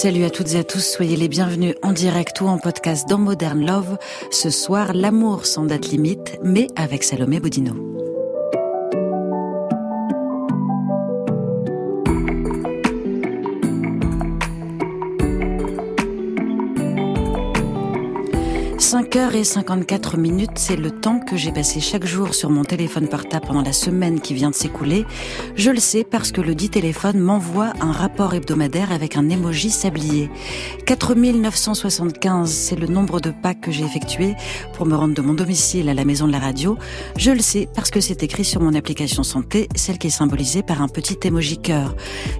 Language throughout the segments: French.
Salut à toutes et à tous, soyez les bienvenus en direct ou en podcast dans Modern Love. Ce soir, l'amour sans date limite, mais avec Salomé Bodino. 5h54 minutes, c'est le temps que j'ai passé chaque jour sur mon téléphone portable pendant la semaine qui vient de s'écouler. Je le sais parce que le dit téléphone m'envoie un rapport hebdomadaire avec un emoji sablier. 4975, c'est le nombre de pas que j'ai effectué pour me rendre de mon domicile à la maison de la radio. Je le sais parce que c'est écrit sur mon application santé, celle qui est symbolisée par un petit emoji cœur.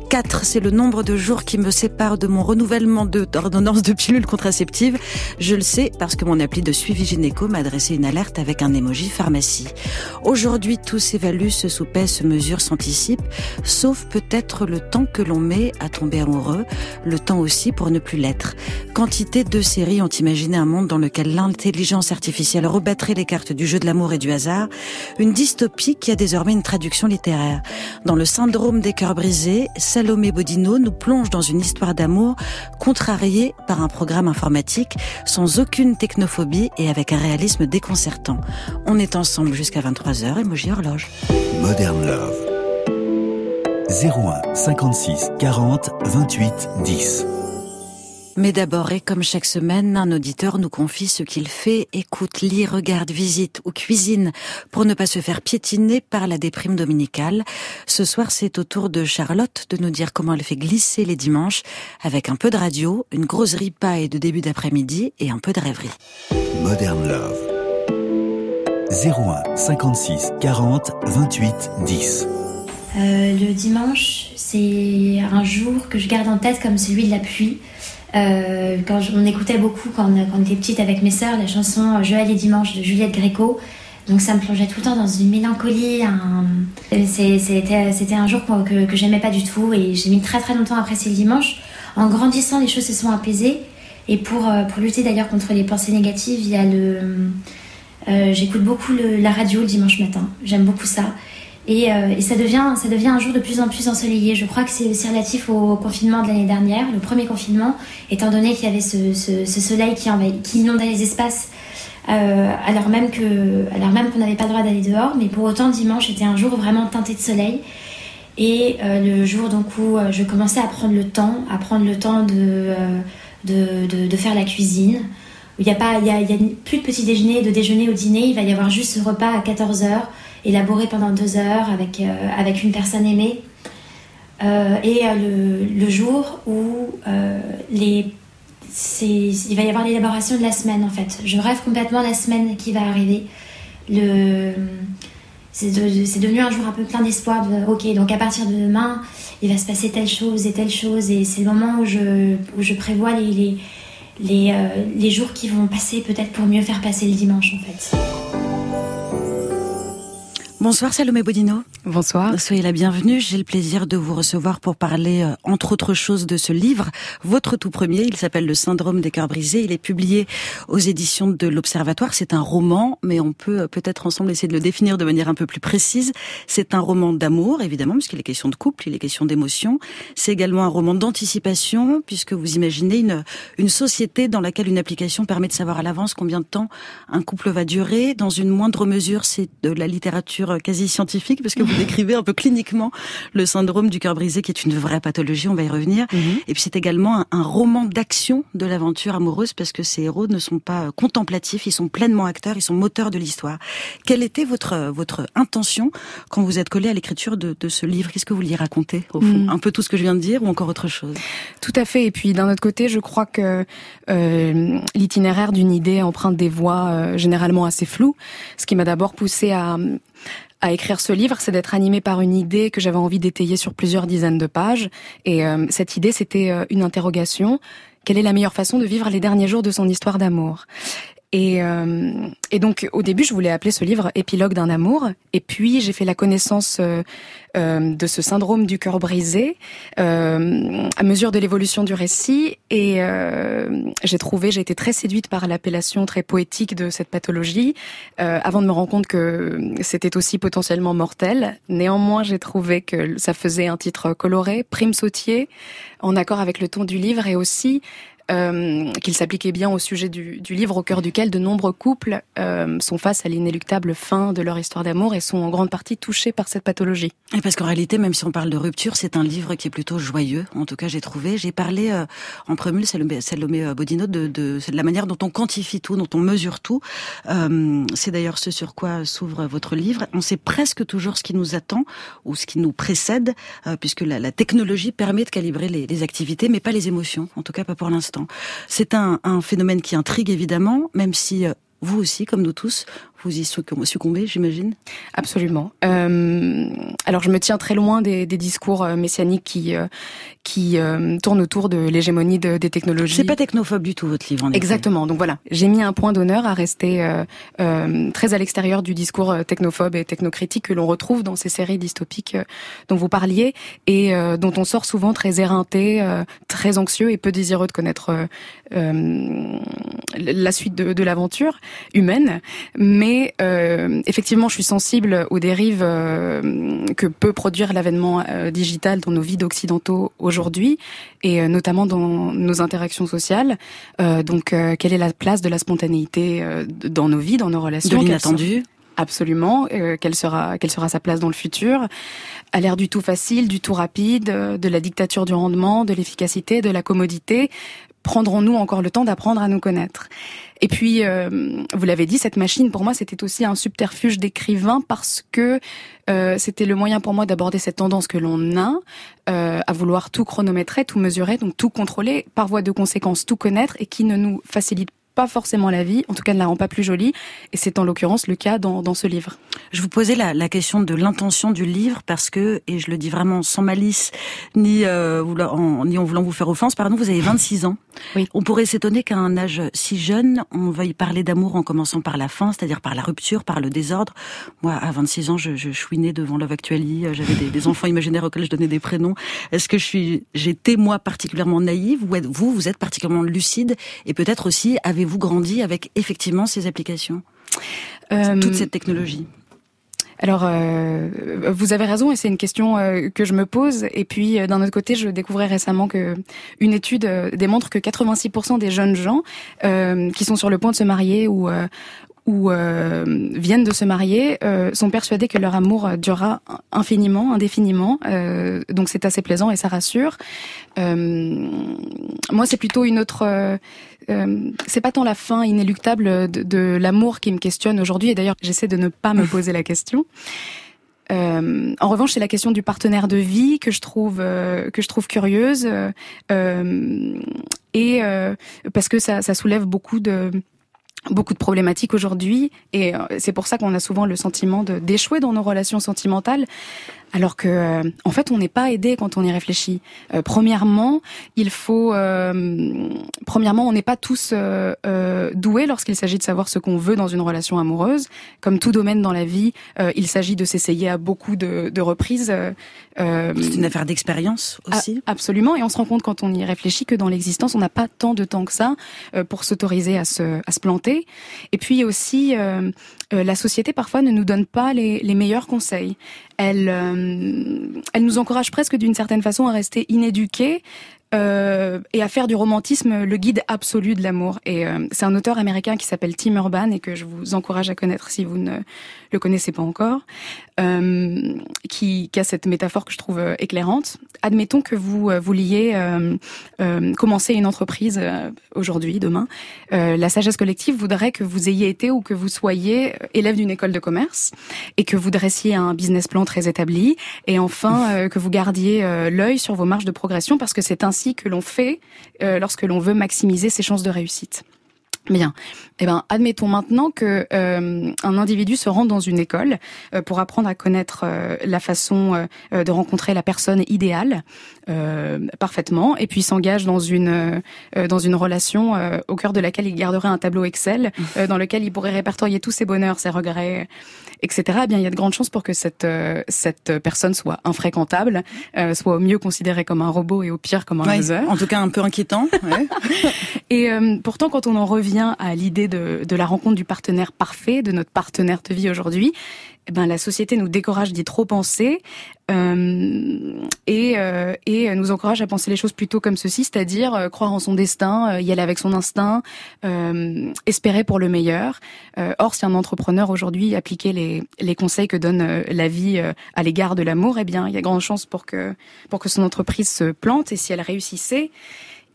4, c'est le nombre de jours qui me séparent de mon renouvellement d'ordonnance de pilules contraceptives. Je le sais parce que mon appli de suivi gynéco m'a adressé une alerte avec un émoji pharmacie. Aujourd'hui, tout s'évalue, se soupèse, se mesure, s'anticipe, sauf peut-être le temps que l'on met à tomber amoureux, le temps aussi pour ne plus l'être. Quantité de séries ont imaginé un monde dans lequel l'intelligence artificielle rebattrait les cartes du jeu de l'amour et du hasard, une dystopie qui a désormais une traduction littéraire. Dans le syndrome des cœurs brisés, Salomé Bodino nous plonge dans une histoire d'amour contrariée par un programme informatique sans aucune technologie et avec un réalisme déconcertant. On est ensemble jusqu'à 23h, emoji horloge. Modern Love. 01 56 40 28 10. Mais d'abord, et comme chaque semaine, un auditeur nous confie ce qu'il fait, écoute, lit, regarde, visite ou cuisine pour ne pas se faire piétiner par la déprime dominicale. Ce soir, c'est au tour de Charlotte de nous dire comment elle fait glisser les dimanches avec un peu de radio, une grosse ripaille de début d'après-midi et un peu de rêverie. Modern Love. 01 56 40 28 10. le dimanche, c'est un jour que je garde en tête comme celui de la pluie. Euh, quand on écoutait beaucoup quand on, était petite avec mes sœurs la chanson Joël et dimanche de Juliette Gréco. Donc ça me plongeait tout le temps dans une mélancolie. C'était un jour que, j'aimais pas du tout et j'ai mis très très longtemps à apprécier le dimanche. En grandissant, les choses se sont apaisées. Et pour, euh, lutter d'ailleurs contre les pensées négatives. Euh, J'écoute beaucoup la radio le dimanche matin. J'aime beaucoup ça. Euh, et, ça, devient, ça devient un jour de plus en plus ensoleillé. Je crois que c'est aussi relatif au confinement de l'année dernière, le premier confinement, étant donné qu'il y avait ce, soleil qui, inondait les espaces, euh, alors même qu'on n'avait pas le droit d'aller dehors. Mais pour autant, dimanche était un jour vraiment teinté de soleil. Et euh, le jour donc, où je commençais à prendre le temps, à prendre le temps de, faire la cuisine, il n'y a, a, a plus de petit déjeuner, de déjeuner au dîner, il va y avoir juste ce repas à 14h élaboré pendant deux heures avec, euh, avec une personne aimée. Euh, et euh, le, jour où les, il va y avoir l'élaboration de la semaine en fait. Je rêve complètement la semaine qui va arriver. Le, c'est, devenu un jour un peu plein d'espoir. ok, donc à partir de demain, il va se passer telle chose et telle chose. Et c'est le moment où je, où je prévois les, les, les, les jours qui vont passer peut-être pour mieux faire passer le dimanche en fait. Bonsoir Salomé Bodino. Bonsoir. Soyez la bienvenue. J'ai le plaisir de vous recevoir pour parler, euh, entre autres choses, de ce livre, votre tout premier. Il s'appelle Le syndrome des cœurs brisés. Il est publié aux éditions de l'Observatoire. C'est un roman, mais on peut euh, peut-être ensemble essayer de le définir de manière un peu plus précise. C'est un roman d'amour, évidemment, puisqu'il est question de couple, il est question d'émotion. C'est également un roman d'anticipation, puisque vous imaginez une, une société dans laquelle une application permet de savoir à l'avance combien de temps un couple va durer. Dans une moindre mesure, c'est de la littérature quasi scientifique, parce que vous décrivez un peu cliniquement le syndrome du cœur brisé, qui est une vraie pathologie, on va y revenir. Mhm. Et puis c'est également un, roman d'action de l'aventure amoureuse, parce que ces héros ne sont pas contemplatifs, ils sont pleinement acteurs, ils sont moteurs de l'histoire. Quelle était votre, votre intention quand vous êtes collé à l'écriture de, ce livre? Qu'est-ce que vous vouliez raconter, au fond? Mhm. Un peu tout ce que je viens de dire, ou encore autre chose? Tout à fait. Et puis d'un autre côté, je crois que euh, l'itinéraire d'une idée emprunte des voies euh, généralement assez floues, ce qui m'a d'abord poussé à à écrire ce livre, c'est d'être animé par une idée que j'avais envie d'étayer sur plusieurs dizaines de pages. Et euh, cette idée, c'était euh, une interrogation. Quelle est la meilleure façon de vivre les derniers jours de son histoire d'amour? Et, euh, et, donc au début, je voulais appeler ce livre Épilogue d'un amour. Et puis j'ai fait la connaissance euh, euh de ce syndrome du cœur brisé euh, à mesure de l'évolution du récit. Et euh, j'ai trouvé, j'ai été très séduite par l'appellation très poétique de cette pathologie, avant de me rendre compte que c'était aussi potentiellement mortel. Néanmoins, j'ai trouvé que ça faisait un titre coloré, prime sautier, en accord avec le ton du livre et aussi euh, qu'il s'appliquait bien au sujet du, du, livre au cœur duquel de nombreux couples euh, sont face à l'inéluctable fin de leur histoire d'amour et sont en grande partie touchés par cette pathologie. Et parce qu'en réalité, même si on parle de rupture, c'est un livre qui est plutôt joyeux. En tout cas, j'ai trouvé. J'ai parlé euh, en prémule, Salomé euh, Bodino, de, de, de la manière dont on quantifie tout, dont on mesure tout. Euh, c'est d'ailleurs ce sur quoi s'ouvre votre livre. On sait presque toujours ce qui nous attend ou ce qui nous précède, puisque la, la, technologie permet de calibrer les, les activités, mais pas les émotions. En tout cas, pas pour l'instant. C'est un, un, phénomène qui intrigue évidemment, même si euh, vous aussi, comme nous tous, vous y succombez, j'imagine? Absolument. Euh, alors, je me tiens très loin des, des discours euh, messianiques qui euh, qui euh, tournent autour de l'hégémonie de, des technologies. C'est pas technophobe du tout votre livre. En Exactement. Donc voilà, j'ai mis un point d'honneur à rester très à l'extérieur du discours technophobe et technocritique que l'on retrouve dans ces séries dystopiques dont vous parliez et dont on sort souvent très éreinté, très anxieux et peu désireux de connaître la suite de, de l'aventure humaine, mais mais euh, effectivement, je suis sensible aux dérives euh, que peut produire l'avènement euh, digital dans nos vies d'occidentaux aujourd'hui, et euh, notamment dans nos interactions sociales. Euh, donc, euh, quelle est la place de la spontanéité dans nos vies, dans nos relations? De l'inattendu? Absolument. quelle sera quelle sera sa place dans le futur? À l'ère du tout facile, du tout rapide, de la dictature du rendement, de l'efficacité, de la commodité, prendrons-nous encore le temps d'apprendre à nous connaître. Et puis, euh, vous l'avez dit, cette machine, pour moi, c'était aussi un subterfuge d'écrivain parce que euh, c'était le moyen pour moi d'aborder cette tendance que l'on a euh, à vouloir tout chronométrer, tout mesurer, donc tout contrôler, par voie de conséquence, tout connaître et qui ne nous facilite pas forcément la vie, en tout cas ne la rend pas plus jolie, et c'est en l'occurrence le cas dans, dans, ce livre. Je vous posais la, la question de l'intention du livre parce que, et je le dis vraiment sans malice, ni, euh, en, ni en voulant vous faire offense, pardon, vous avez 26 ans. Oui. On pourrait s'étonner qu'à un âge si jeune, on veuille parler d'amour en commençant par la fin, c'est-à-dire par la rupture, par le désordre. Moi, à 26 ans, je, je chouinais devant Love Actually, euh, j'avais des, des, enfants imaginaires auxquels je donnais des prénoms. Est-ce que je suis, j'étais moi particulièrement naïve ou vous, vous êtes particulièrement lucide et peut-être aussi avez-vous grandi avec effectivement ces applications, euh, toute cette technologie? Alors, euh, vous avez raison, et c'est une question euh, que je me pose. Et puis, euh, d'un autre côté, je découvrais récemment que une étude démontre que 86% des jeunes gens qui sont sur le point de se marier ou ou viennent de se marier sont persuadés que leur amour durera infiniment, indéfiniment. donc, c'est assez plaisant et ça rassure. moi, c'est plutôt une autre euh, c'est pas tant la fin inéluctable de, l'amour qui me questionne aujourd'hui. Et d'ailleurs, j'essaie de ne pas me poser la question. Euh, en revanche, c'est la question du partenaire de vie que je trouve euh, que je trouve curieuse euh, et euh, parce que ça soulève beaucoup de beaucoup de problématiques aujourd'hui. Et euh, c'est pour ça qu'on a souvent le sentiment d'échouer dans nos relations sentimentales alors que euh, en fait on n'est pas aidé quand on y réfléchit. Euh, premièrement, il faut euh, premièrement on n'est pas tous euh, euh, doués lorsqu'il s'agit de savoir ce qu'on veut dans une relation amoureuse. Comme tout domaine dans la vie, il s'agit de s'essayer à beaucoup de, de reprises. C'est une affaire d'expérience aussi. A, absolument, et on se rend compte quand on y réfléchit que dans l'existence on n'a pas tant de temps que ça pour s'autoriser à se à se planter. Et puis aussi la société parfois ne nous donne pas les, les meilleurs conseils elle, euh, elle nous encourage presque d'une certaine façon à rester inéduqués euh, et à faire du romantisme le guide absolu de l'amour. Et euh, c'est un auteur américain qui s'appelle Tim Urban et que je vous encourage à connaître si vous ne le connaissez pas encore, euh, qui, qui, a cette métaphore que je trouve euh, éclairante. Admettons que vous euh, vouliez euh, commencer une entreprise aujourd'hui, demain. la sagesse collective voudrait que vous ayez été ou que vous soyez élève d'une école de commerce et que vous dressiez un business plan très établi et enfin que vous gardiez l'œil sur vos marges de progression parce que c'est ainsi que l'on fait euh, lorsque l'on veut maximiser ses chances de réussite. Bien. Eh ben, admettons maintenant que euh, un individu se rende dans une école euh, pour apprendre à connaître euh, la façon de rencontrer la personne idéale parfaitement, et puis s'engage dans une dans une relation au cœur de laquelle il garderait un tableau Excel dans lequel il pourrait répertorier tous ses bonheurs, ses regrets, etc. Eh bien, il y a de grandes chances pour que cette cette personne soit infréquentable, soit au mieux considérée comme un robot et au pire comme un loser. En tout cas, un peu inquiétant. Ouais. et pourtant, quand on en revient à l'idée de, la rencontre du partenaire parfait, de notre partenaire de vie aujourd'hui, eh ben, la société nous décourage d'y trop penser euh, et, euh, et nous encourage à penser les choses plutôt comme ceci, c'est-à-dire euh, croire en son destin, y aller avec son instinct, espérer pour le meilleur. or, si un entrepreneur aujourd'hui appliquait les, les conseils que donne la vie à l'égard de l'amour, eh bien, il y a grande chance pour que pour que son entreprise se plante et si elle réussissait,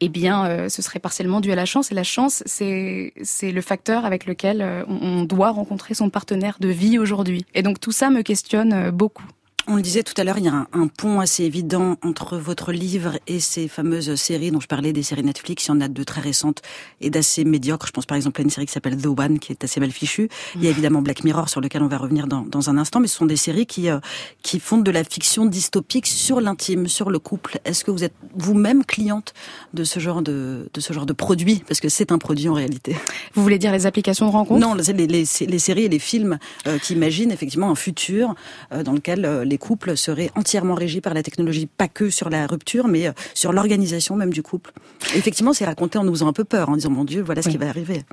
eh bien, euh, ce serait partiellement dû à la chance. Et la chance, c'est le facteur avec lequel euh, on doit rencontrer son partenaire de vie aujourd'hui. Et donc tout ça me questionne euh, beaucoup. On le disait tout à l'heure, il y a un, pont assez évident entre votre livre et ces fameuses séries dont je parlais, des séries Netflix. Il y en a de très récentes et d'assez médiocres. Je pense par exemple à une série qui s'appelle The One, qui est assez mal fichue. Il y a évidemment Black Mirror, sur lequel on va revenir dans, dans un instant, mais ce sont des séries qui, euh, qui font de la fiction dystopique sur l'intime, sur le couple. Est-ce que vous êtes vous-même cliente de ce genre de, de ce genre de produit? Parce que c'est un produit en réalité. Vous voulez dire les applications de rencontre Non, les, les, les, séries et les films euh, qui imaginent effectivement un futur euh, dans lequel les couples seraient entièrement régis par la technologie, pas que sur la rupture, mais euh, sur l'organisation même du couple. effectivement, c'est raconté en nous faisant un peu peur, en disant mon Dieu, voilà ce qui va arriver.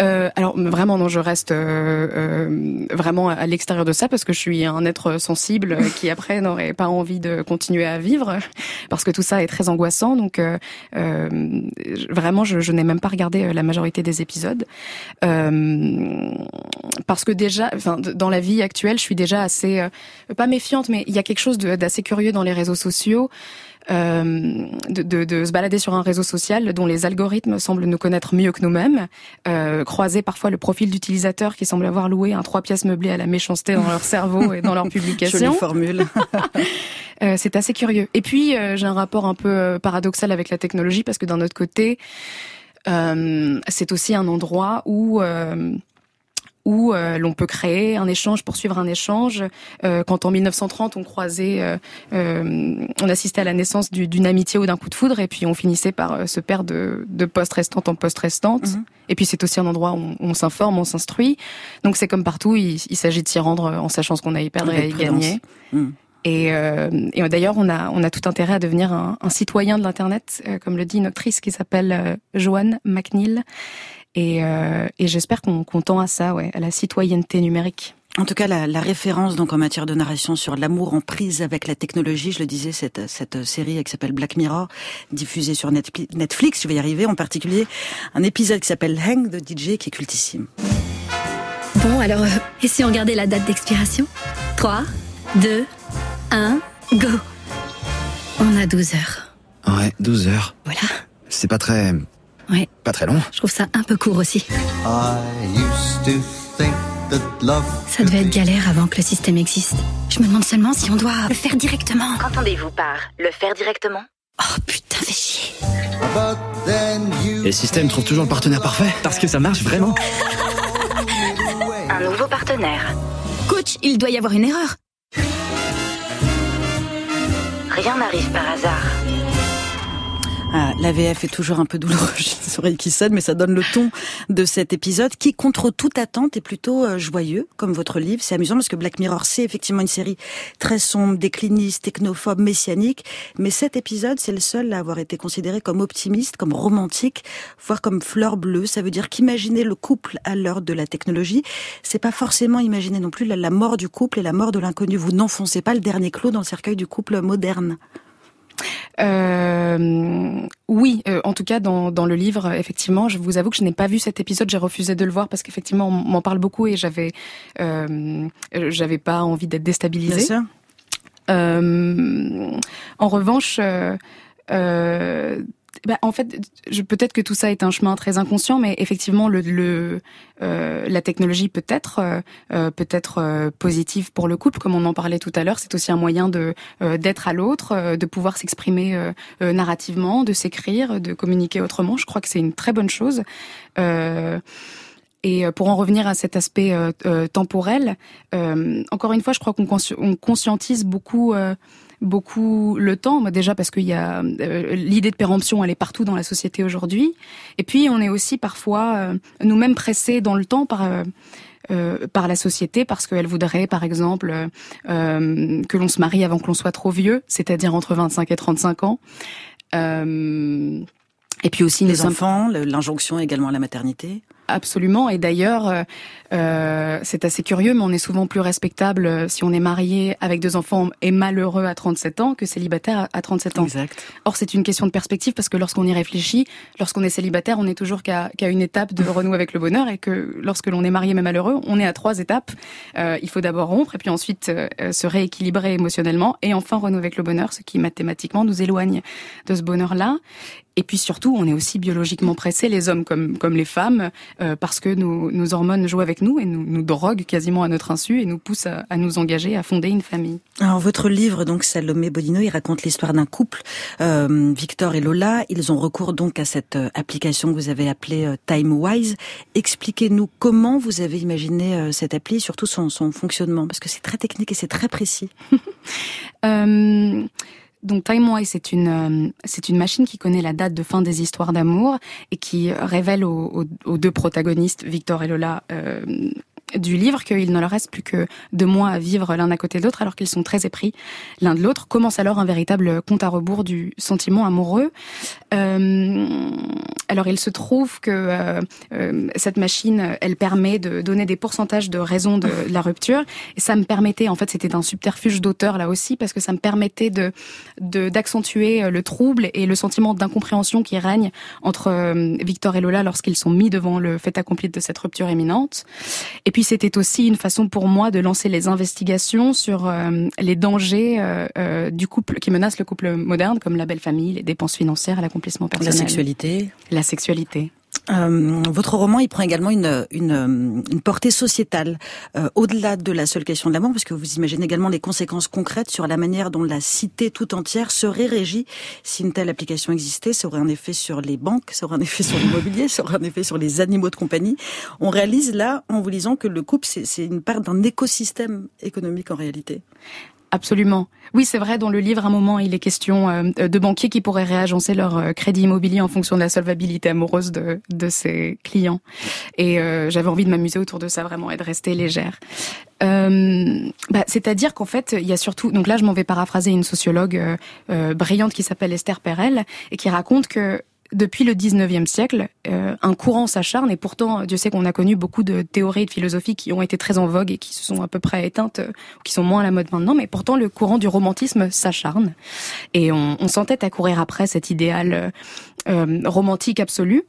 Euh, alors vraiment, non, je reste euh, euh, vraiment à l'extérieur de ça parce que je suis un être sensible qui après n'aurait pas envie de continuer à vivre parce que tout ça est très angoissant. Donc vraiment, je, je n'ai même pas regardé la majorité des épisodes parce que déjà, enfin, dans la vie actuelle, je suis déjà assez pas méfiante, mais il y a quelque chose d'assez curieux dans les réseaux sociaux. Euh, de, de, de, se balader sur un réseau social dont les algorithmes semblent nous connaître mieux que nous-mêmes, euh, croiser parfois le profil d'utilisateur qui semble avoir loué un trois pièces meublées à la méchanceté dans leur cerveau et dans leur publication. Jolie formule. euh, c'est assez curieux. Et puis j'ai un rapport un peu paradoxal avec la technologie parce que d'un autre côté, c'est aussi un endroit où où euh, l'on peut créer un échange, poursuivre un échange. Euh, quand en 1930 on croisait, euh, on assistait à la naissance d'une amitié ou d'un coup de foudre, et puis on finissait par se perdre de, de poste restante en poste restante. Mhm. Et puis c'est aussi un endroit où on, s'informe, on s'instruit. Donc c'est comme partout, il, s'agit de s'y rendre en sachant ce qu'on a y perdre et à y gagner. Mhm. Et, et d'ailleurs, on a, on a tout intérêt à devenir un, un citoyen de l'Internet, comme le dit une actrice qui s'appelle Joanne McNeil, et, euh, et j'espère qu'on tend à ça, ouais, à la citoyenneté numérique. En tout cas, la, la, référence donc en matière de narration sur l'amour en prise avec la technologie, je le disais, cette, cette série qui s'appelle Black Mirror, diffusée sur Netflix, je vais y arriver, en particulier un épisode qui s'appelle Hang de DJ qui est cultissime. Bon, alors, euh, et si on regardait la date d'expiration? 3, 2, 1, go On a 12 heures. Ouais, 12 heures. Voilà. C'est pas très Ouais. Pas très long. Je trouve ça un peu court aussi. Ça devait être galère avant que le système existe. Je me demande seulement si on doit le faire directement. Qu'entendez-vous par le faire directement? Oh putain, fais chier. Et le système trouve toujours le partenaire parfait Parce que ça marche vraiment. Un nouveau partenaire. Coach, il doit y avoir une erreur. Rien n'arrive par hasard. Ah, la VF est toujours un peu douloureuse, j'ai oreilles qui sonnent, mais ça donne le ton de cet épisode qui, contre toute attente, est plutôt euh, joyeux, comme votre livre. C'est amusant parce que Black Mirror, c'est effectivement une série très sombre, décliniste, technophobe, messianique, mais cet épisode, c'est le seul à avoir été considéré comme optimiste, comme romantique, voire comme fleur bleue. Ça veut dire qu'imaginer le couple à l'heure de la technologie, c'est pas forcément imaginer non plus la mort du couple et la mort de l'inconnu. Vous n'enfoncez pas le dernier clou dans le cercueil du couple moderne. Euh, oui, euh, en tout cas dans, dans le livre, effectivement, je vous avoue que je n'ai pas vu cet épisode. J'ai refusé de le voir parce qu'effectivement, on m'en parle beaucoup et j'avais euh, j'avais pas envie d'être déstabilisée. Euh, en revanche, euh, bah, en fait, peut-être que tout ça est un chemin très inconscient, mais effectivement, le, le euh, la technologie peut être euh, euh, peut être positive pour le couple, comme on en parlait tout à l'heure. C'est aussi un moyen de d'être à l'autre, de pouvoir s'exprimer narrativement, de s'écrire, de communiquer autrement. Je crois que c'est une très bonne chose. Et pour en revenir à cet aspect temporel, encore une fois, je crois qu'on conscientise beaucoup beaucoup le temps, déjà parce qu'il y a euh, l'idée de péremption, elle est partout dans la société aujourd'hui. Et puis on est aussi parfois euh, nous-mêmes pressés dans le temps par euh, par la société parce qu'elle voudrait, par exemple, que l'on se marie avant que l'on soit trop vieux, c'est-à-dire entre 25 et 35 ans. et puis aussi les enfants, l'injonction également à la maternité. Absolument. Et d'ailleurs, euh, euh, c'est assez curieux, mais on est souvent plus respectable euh, si on est marié avec deux enfants et malheureux à 37 ans que célibataire à 37 ans. Exact. Or, c'est une question de perspective parce que lorsqu'on y réfléchit, lorsqu'on est célibataire, on est toujours qu'à une étape de renouer avec le bonheur et que lorsque l'on est marié mais malheureux, on est à trois étapes. Euh, il faut d'abord rompre et puis ensuite euh, se rééquilibrer émotionnellement et enfin renouer avec le bonheur, ce qui mathématiquement nous éloigne de ce bonheur-là. Et puis surtout, on est aussi biologiquement pressés, les hommes comme, comme les femmes, euh, parce que nos, nos, hormones jouent avec nous et nous, nous droguent quasiment à notre insu et nous poussent à, à, nous engager, à fonder une famille. Alors votre livre, donc Salomé Bodino, il raconte l'histoire d'un couple, euh, Victor et Lola. Ils ont recours donc à cette euh, application que vous avez appelée euh, TimeWise. Expliquez-nous comment vous avez imaginé euh, cette appli, surtout son, son fonctionnement, parce que c'est très technique et c'est très précis. euh... Donc TimeWise, c'est une euh, c'est une machine qui connaît la date de fin des histoires d'amour et qui révèle aux, aux, deux protagonistes, Victor et Lola, euh, du livre qu'il ne leur reste plus que deux mois à vivre l'un à côté de l'autre alors qu'ils sont très épris l'un de l'autre. Commence alors un véritable compte à rebours du sentiment amoureux. Euh, alors il se trouve que euh, euh, cette machine, elle permet de donner des pourcentages de raison de, la rupture et ça me permettait, en fait c'était un subterfuge d'auteur là aussi parce que ça me permettait de d'accentuer le trouble et le sentiment d'incompréhension qui règne entre Victor et Lola lorsqu'ils sont mis devant le fait accompli de cette rupture éminente. Et puis c'était aussi une façon pour moi de lancer les investigations sur euh, les dangers euh, euh, du couple qui menacent le couple moderne, comme la belle famille, les dépenses financières, l'accomplissement personnel. La sexualité. La sexualité. Euh, votre roman, il prend également une, une, une portée sociétale, euh, au-delà de la seule question de l'amour, parce que vous imaginez également les conséquences concrètes sur la manière dont la cité tout entière serait régie si une telle application existait. Ça aurait un effet sur les banques, ça aurait un effet sur l'immobilier, ça aurait un effet sur les animaux de compagnie. On réalise là, en vous lisant, que le couple, c'est une part d'un écosystème économique en réalité. Absolument. Oui, c'est vrai, dans le livre, à un moment, il est question euh, de banquiers qui pourraient réagencer leur euh, crédit immobilier en fonction de la solvabilité amoureuse de, de ses clients. Et euh, j'avais envie de m'amuser autour de ça vraiment et de rester légère. Bah, C'est-à-dire qu'en fait, il y a surtout... Donc là, je m'en vais paraphraser une sociologue brillante qui s'appelle Esther Perel et qui raconte que depuis le 19e siècle, euh, un courant s'acharne et pourtant, Dieu sait qu'on a connu beaucoup de théories et de philosophies qui ont été très en vogue et qui se sont à peu près éteintes, euh, qui sont moins à la mode maintenant, mais pourtant le courant du romantisme s'acharne et on, on s'entête à courir après cet idéal euh, romantique absolu.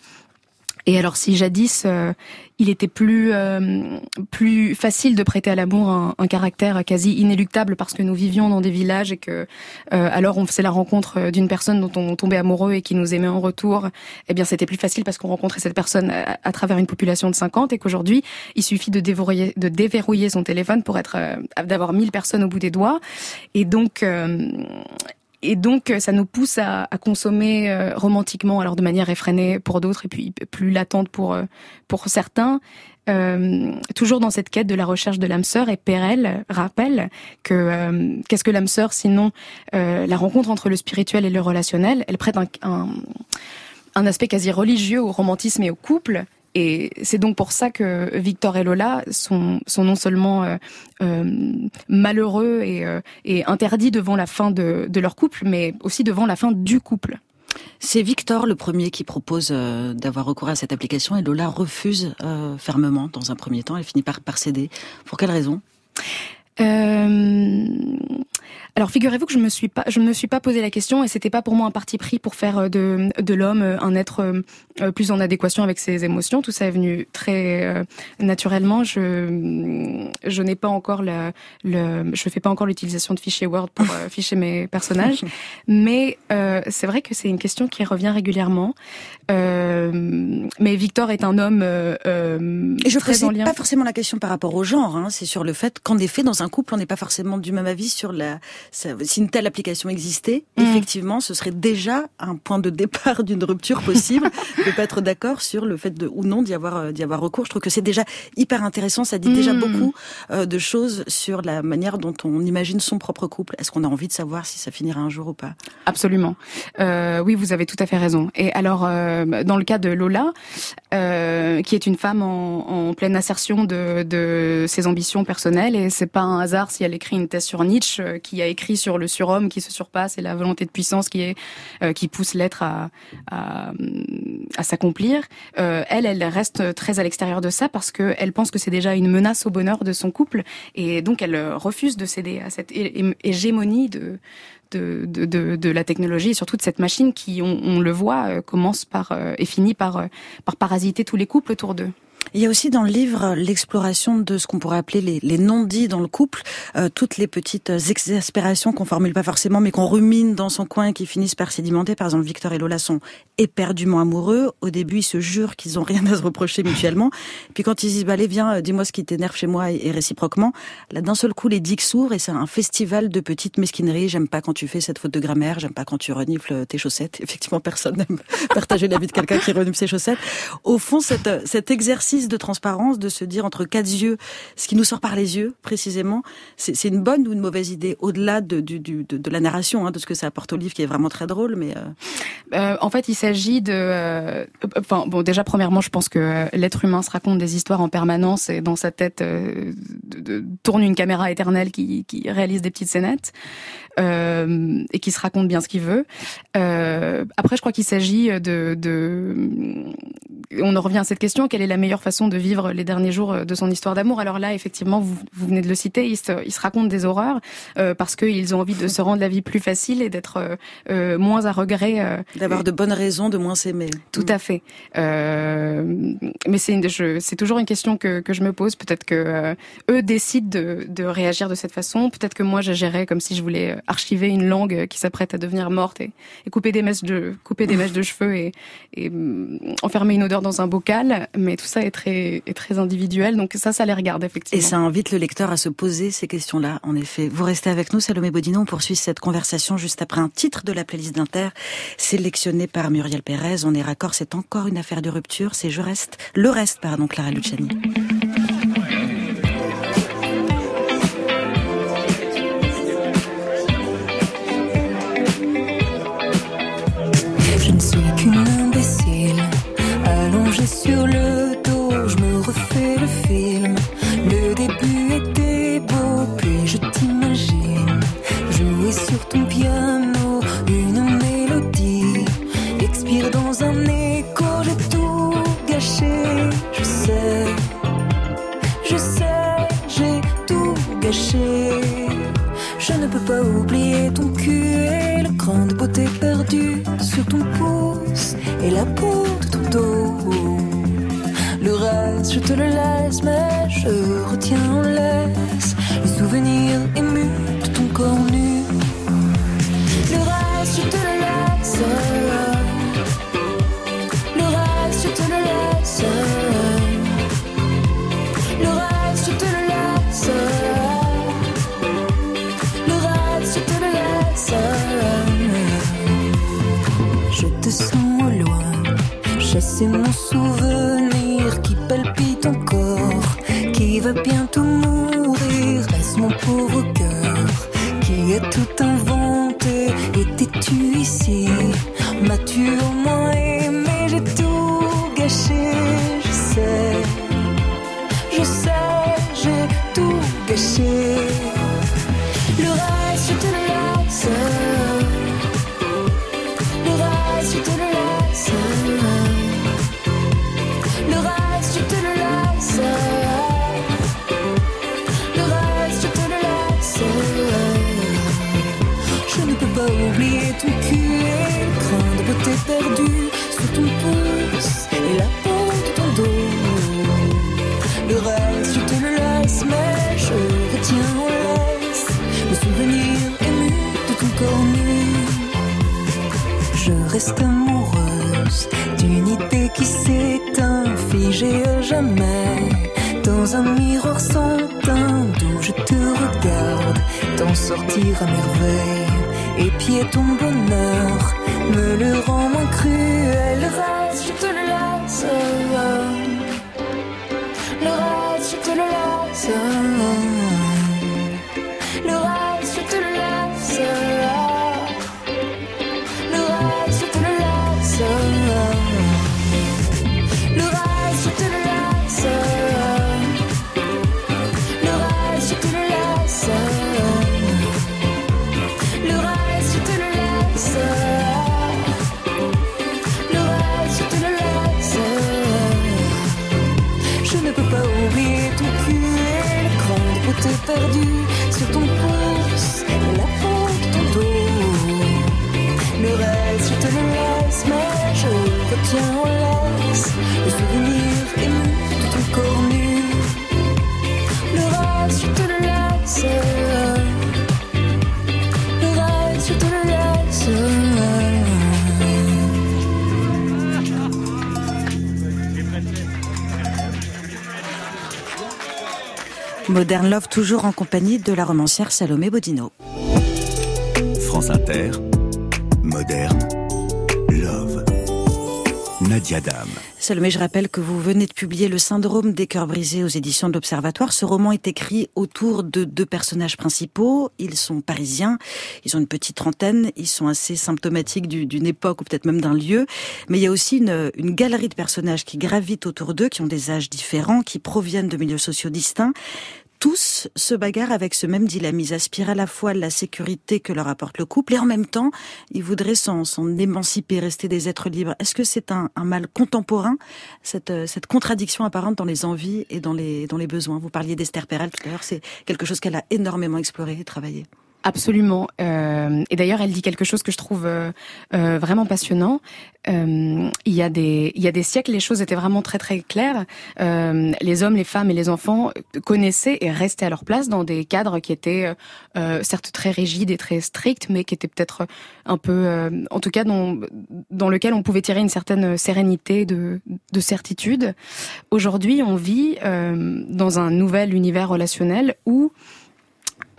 Et alors si jadis euh, il était plus euh, plus facile de prêter à l'amour un, un, caractère quasi inéluctable parce que nous vivions dans des villages et que euh, alors on faisait la rencontre d'une personne dont on tombait amoureux et qui nous aimait en retour, eh bien c'était plus facile parce qu'on rencontrait cette personne à, travers une population de 50 et qu'aujourd'hui il suffit de déverrouiller, de déverrouiller son téléphone pour être d'avoir 1000 personnes au bout des doigts. Et donc et donc, ça nous pousse à, à, consommer euh, romantiquement, alors de manière effrénée pour d'autres et puis plus latente pour euh, pour certains. Euh, toujours dans cette quête de la recherche de l'âme sœur et Perel rappelle que euh, qu'est-ce que l'âme sœur sinon la rencontre entre le spirituel et le relationnel? Elle prête un, un, un aspect quasi religieux au romantisme et au couple et c'est donc pour ça que Victor et Lola sont, non seulement euh, euh, malheureux et, euh, et, interdits devant la fin de, leur couple, mais aussi devant la fin du couple. C'est Victor le premier qui propose d'avoir recours à cette application et Lola refuse fermement dans un premier temps. Elle finit par, par céder. Pour quelle raison? Alors figurez-vous que je me suis pas, je ne me suis pas posé la question et c'était pas pour moi un parti pris pour faire euh, de, de l'homme euh, un être euh, plus en adéquation avec ses émotions. Tout ça est venu très naturellement. Je, je n'ai pas encore le, le, je fais pas encore l'utilisation de fichiers Word pour ficher mes personnages, mais c'est vrai que c'est une question qui revient régulièrement. mais Victor est un homme. et je ne pas forcément la question par rapport au genre. Hein, c'est sur le fait qu'en effet, dans un couple, on n'est pas forcément du même avis sur la si une telle application existait, mm. effectivement, ce serait déjà un point de départ d'une rupture possible de pas être d'accord sur le fait de ou non d'y avoir euh, d'y avoir recours. Je trouve que c'est déjà hyper intéressant. Ça dit déjà mm. beaucoup euh, de choses sur la manière dont on imagine son propre couple. Est-ce qu'on a envie de savoir si ça finira un jour ou pas? Absolument. Euh, oui, vous avez tout à fait raison. Et alors, dans le cas de Lola, qui est une femme en, pleine assertion de, ses ambitions personnelles, et c'est pas un hasard si elle écrit une thèse sur Nietzsche qui a écrit sur le surhomme qui se surpasse et la volonté de puissance qui euh, pousse l'être à, s'accomplir. Euh, elle, elle reste très à l'extérieur de ça parce que elle pense que c'est déjà une menace au bonheur de son couple et donc elle refuse de céder à cette hégémonie de de, de, de, la technologie et surtout de cette machine qui, on, on le voit, euh, commence par et finit par, par parasiter tous les couples autour d'eux. Il y a aussi dans le livre l'exploration de ce qu'on pourrait appeler les, non-dits dans le couple, euh, toutes les petites exaspérations qu'on formule pas forcément, mais qu'on rumine dans son coin et qui finissent par sédimenter. Par exemple, Victor et Lola sont éperdument amoureux. Au début, ils se jurent qu'ils ont rien à se reprocher mutuellement. Puis quand ils disent, bah, allez, viens, dis-moi ce qui t'énerve chez moi et, réciproquement, là, d'un seul coup, les dix s'ouvrent et c'est un festival de petites mesquineries. J'aime pas quand tu fais cette faute de grammaire, j'aime pas quand tu renifles tes chaussettes. Effectivement, personne n'aime partager la vie de quelqu'un qui renifle ses chaussettes. Au fond, cet exercice de transparence, de se dire entre quatre yeux, ce qui nous sort par les yeux, précisément, c'est une bonne ou une mauvaise idée, au-delà de, de, la narration, hein, de ce que ça apporte au livre, qui est vraiment très drôle, mais... Euh, euh, en fait, il s'agit de... Euh, enfin, bon, déjà, premièrement, je pense que l'être humain se raconte des histoires en permanence et dans sa tête tourne une caméra éternelle qui, qui réalise des petites scénettes. Euh, et qui se raconte bien ce qu'il veut. Euh, après, je crois qu'il s'agit de, de, on en revient à cette question quelle est la meilleure façon de vivre les derniers jours de son histoire d'amour? Alors là, effectivement, vous, vous venez de le citer, ils se, ils se racontent des horreurs euh, parce qu'ils ont envie de se rendre la vie plus facile et d'être euh, euh moins à regret. D'avoir de bonnes raisons de moins s'aimer. Tout à fait. mais c'est c'est toujours une question que, que je me pose. Peut-être que eux décident de, de réagir de cette façon. Peut-être que moi, j'agirais comme si je voulais archiver une langue qui s'apprête à devenir morte et, couper des mèches de couper des mèches de cheveux et, et mm, enfermer une odeur dans un bocal. Mais tout ça est très est très individuel, donc ça, ça les regarde effectivement. Et ça invite le lecteur à se poser ces questions-là. En effet, vous restez avec nous, Salomé Bodino. On poursuit cette conversation juste après un titre de la playlist d'Inter sélectionné par Muriel Pérez. On est raccord, c'est encore une affaire de rupture. C'est je reste, le reste, pardon, Clara Luciani. Mais je retiens en laisse le souvenir ému de ton corps nu. Le reste, je te le laisse. Le reste, je te le laisse. Le reste, je te le laisse. Le reste, je te le laisse. Je te sens au loin, chasser mon souvenir va bientôt mourir. Reste mon pauvre cœur, qui a tout inventé. Sortir à merveille. Et pied ton bonheur me le rend moins cruel. tout perdu sur ton poing. Modern Love toujours en compagnie de la romancière Salomé Bodino. France Inter, moderne, love. Nadia Dam. Salomé, je rappelle que vous venez de publier Le syndrome des cœurs brisés aux éditions de l'Observatoire. Ce roman est écrit autour de deux personnages principaux. Ils sont parisiens, ils ont une petite trentaine, ils sont assez symptomatiques du- d'une époque ou peut-être même d'un lieu. Mais il y a aussi une, une galerie de personnages qui gravitent autour d'eux, qui ont des âges différents, qui proviennent de milieux sociaux distincts. Tous se bagarrent avec ce même dilemme. Ils aspirent à la fois la sécurité que leur apporte le couple et en même temps, ils voudraient s'en émanciper, rester des êtres libres. Est-ce que c'est un, mal contemporain, cette, euh, cette contradiction apparente dans les envies et dans les, dans les besoins? Vous parliez d'Esther Perel tout à l'heure, c'est quelque chose qu'elle a énormément exploré et travaillé. Absolument. Euh, et d'ailleurs, elle dit quelque chose que je trouve euh, euh, vraiment passionnant. Euh, il y a des il y a des siècles, les choses étaient vraiment très très claires. Euh, les hommes, les femmes et les enfants connaissaient et restaient à leur place dans des cadres qui étaient certes très rigides et très stricts, mais qui étaient peut-être un peu, en tout cas, dans dans lequel on pouvait tirer une certaine sérénité de de certitude. Aujourd'hui, on vit dans un nouvel univers relationnel où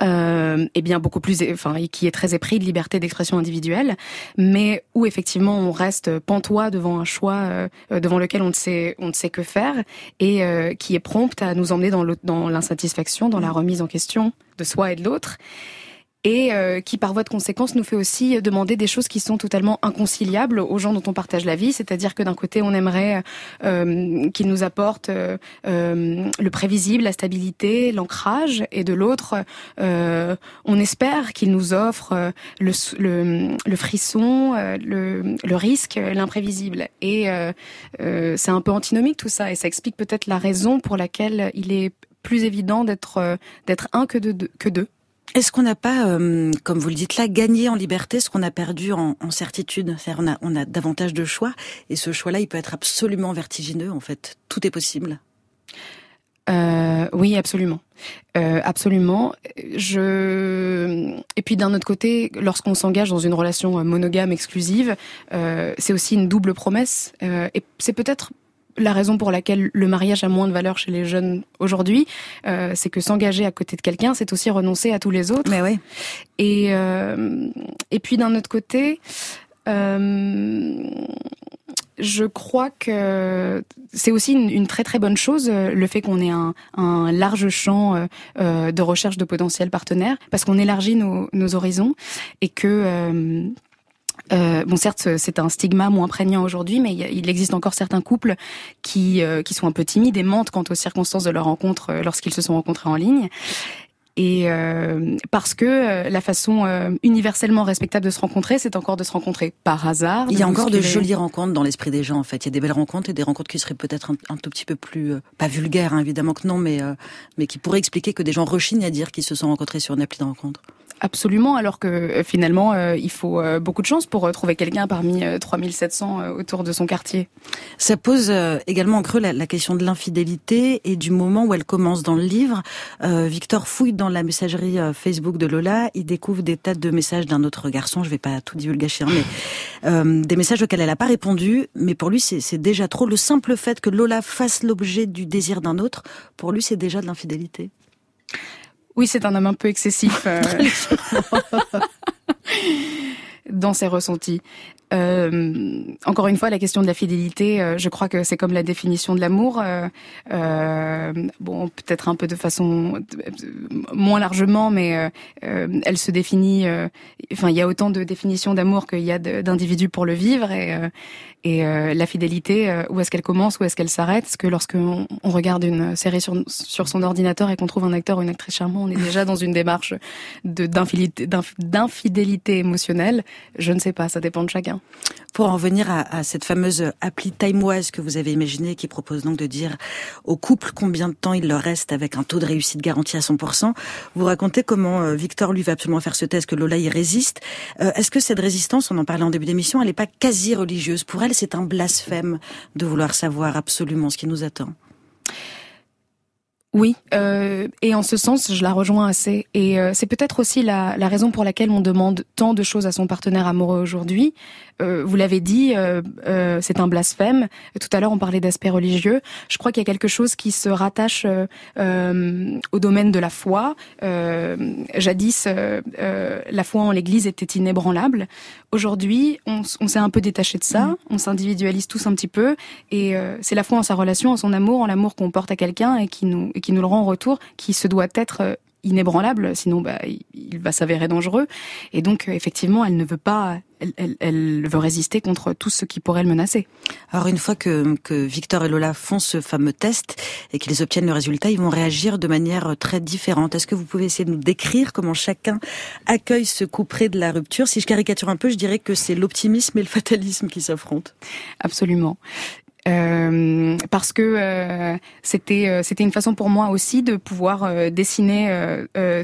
euh, eh bien beaucoup plus, enfin, qui est très épris de liberté d'expression individuelle, mais où effectivement on reste pantois devant un choix euh, devant lequel on ne sait, on ne sait que faire et euh, qui est prompte à nous emmener dans l'insatisfaction, dans la remise en question de soi et de l'autre. Et euh, qui, par voie de conséquence, nous fait aussi demander des choses qui sont totalement inconciliables aux gens dont on partage la vie. C'est-à-dire que d'un côté, on aimerait euh, qu'ils nous apportent euh, le prévisible, la stabilité, l'ancrage, et de l'autre, on espère qu'ils nous offrent le, le, le frisson, le, le risque, l'imprévisible. Et c'est un peu antinomique tout ça, et ça explique peut-être la raison pour laquelle il est plus évident d'être d'être un que, de, deux- que deux. Est-ce qu'on n'a pas, euh, comme vous le dites là, gagné en liberté ce qu'on a perdu en, certitude? C'est-à-dire on a, davantage de choix et ce choix-là, il peut être absolument vertigineux en fait. Tout est possible. Euh, oui, absolument. Euh, absolument. Et puis d'un autre côté, lorsqu'on s'engage dans une relation monogame exclusive, c'est aussi une double promesse. Et c'est peut-être la raison pour laquelle le mariage a moins de valeur chez les jeunes aujourd'hui, euh, c'est que s'engager à côté de quelqu'un, c'est aussi renoncer à tous les autres. Mais oui. Et euh, et puis d'un autre côté. Euh, je crois que c'est aussi une, une très très bonne chose euh, le fait qu'on ait un, un large champ euh, euh, de recherche de potentiels partenaires parce qu'on élargit nos, nos horizons et que euh, bon, certes, c'est un stigma moins prégnant aujourd'hui, mais il existe encore certains couples qui euh, qui sont un peu timides et mentent quant aux circonstances de leur rencontre euh, lorsqu'ils se sont rencontrés en ligne. Et euh, parce que euh, la façon universellement respectable de se rencontrer, c'est encore de se rencontrer par hasard. Il y a encore de jolies rencontres dans l'esprit des gens en fait. Il y a des belles rencontres et des rencontres qui seraient peut-être un, un tout petit peu plus, euh, pas vulgaires hein, évidemment que non, mais euh, mais qui pourraient expliquer que des gens rechignent à dire qu'ils se sont rencontrés sur une appli de rencontre. Absolument, alors que euh, finalement, euh, il faut euh, beaucoup de chance pour trouver quelqu'un parmi 3700 autour de son quartier. Ça pose également en creux la, question de l'infidélité et du moment où elle commence dans le livre. Victor fouille dans la messagerie Facebook de Lola, il découvre des tas de messages d'un autre garçon, je vais pas tout divulgacher, hein, mais des messages auxquels elle n'a pas répondu, mais pour lui c'est déjà trop. Le simple fait que Lola fasse l'objet du désir d'un autre, pour lui c'est déjà de l'infidélité. Oui, c'est un homme un peu excessif euh, dans ses ressentis. Euh, encore une fois, la question de la fidélité, euh, je crois que c'est comme la définition de l'amour. Euh, euh bon, peut-être un peu de façon moins largement, mais elle se définit. enfin, il y a autant de définitions d'amour qu'il y a d'individus pour le vivre, et, et la fidélité, où est-ce qu'elle commence, où est-ce qu'elle s'arrête? Parce que lorsqu'on on regarde une série sur, sur son ordinateur et qu'on trouve un acteur ou une actrice charmante, on est déjà dans une démarche d'infidélité émotionnelle. Je ne sais pas, ça dépend de chacun. Pour en revenir à, cette fameuse appli Timeoise que vous avez imaginée, qui propose donc de dire aux couples combien de temps il leur reste avec un taux de réussite garanti à 100%, vous racontez comment euh, Victor lui va absolument faire ce test, que Lola y résiste. Euh, est-ce que cette résistance, on en parlait en début d'émission, elle n'est pas quasi religieuse? Pour elle, c'est un blasphème de vouloir savoir absolument ce qui nous attend. Oui, euh, et en ce sens, je la rejoins assez. Et euh, c'est peut-être aussi la, la, raison pour laquelle on demande tant de choses à son partenaire amoureux aujourd'hui. Euh, vous l'avez dit, euh, euh, c'est un blasphème. Tout à l'heure, on parlait d'aspect religieux. Je crois qu'il y a quelque chose qui se rattache au domaine de la foi. jadis, la foi en l'Église était inébranlable. Aujourd'hui, on, on s'est un peu détaché de ça. Mm. On s'individualise tous un petit peu. Et c'est la foi en sa relation, en son amour, en l'amour qu'on porte à quelqu'un et qui nous et qui nous le rend en retour, qui se doit être inébranlable, sinon bah, il va s'avérer dangereux. Et donc effectivement, elle ne veut pas, elle, elle, veut résister contre tout ce qui pourrait le menacer. Alors une fois que, que Victor et Lola font ce fameux test et qu'ils obtiennent le résultat, ils vont réagir de manière très différente. Est-ce que vous pouvez essayer de nous décrire comment chacun accueille ce coup près de la rupture? Si je caricature un peu, je dirais que c'est l'optimisme et le fatalisme qui s'affrontent. Absolument. Euh, parce que euh, c'était euh, c'était une façon pour moi aussi de pouvoir dessiner